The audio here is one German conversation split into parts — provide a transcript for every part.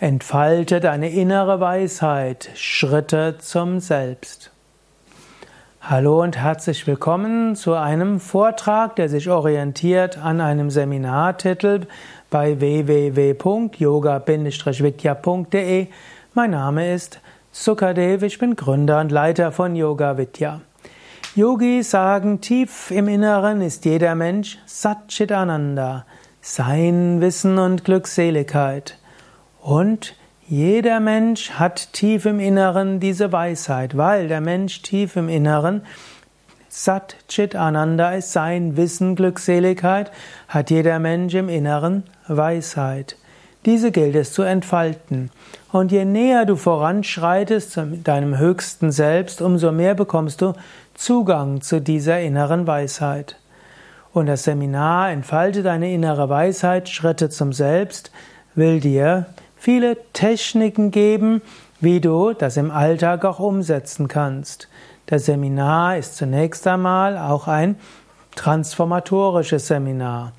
Entfalte deine innere Weisheit, Schritte zum Selbst. Hallo und herzlich willkommen zu einem Vortrag, der sich orientiert an einem Seminartitel bei www.yoga-vidya.de. Mein Name ist Sukadev, ich bin Gründer und Leiter von Yoga Vidya. Yogis sagen, tief im Inneren ist jeder Mensch Satchitananda, sein Wissen und Glückseligkeit. Und jeder Mensch hat tief im Inneren diese Weisheit, weil der Mensch tief im Inneren Sat Chit Ananda ist sein Wissen, Glückseligkeit, hat jeder Mensch im Inneren Weisheit. Diese gilt es zu entfalten. Und je näher du voranschreitest zu deinem höchsten Selbst, umso mehr bekommst du Zugang zu dieser inneren Weisheit. Und das Seminar Entfalte deine innere Weisheit, Schritte zum Selbst, will dir viele Techniken geben, wie du das im Alltag auch umsetzen kannst. Das Seminar ist zunächst einmal auch ein transformatorisches Seminar.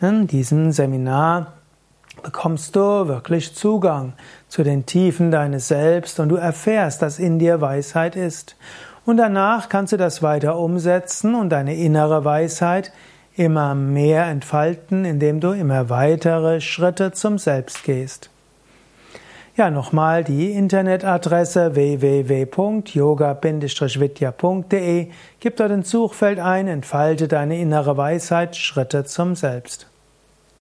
In diesem Seminar bekommst du wirklich Zugang zu den Tiefen deines Selbst und du erfährst, dass in dir Weisheit ist. Und danach kannst du das weiter umsetzen und deine innere Weisheit immer mehr entfalten, indem du immer weitere Schritte zum Selbst gehst. Ja, nochmal die Internetadresse www.yoga-vidya.de. Gib dort ins Suchfeld ein, entfalte deine innere Weisheit, Schritte zum Selbst.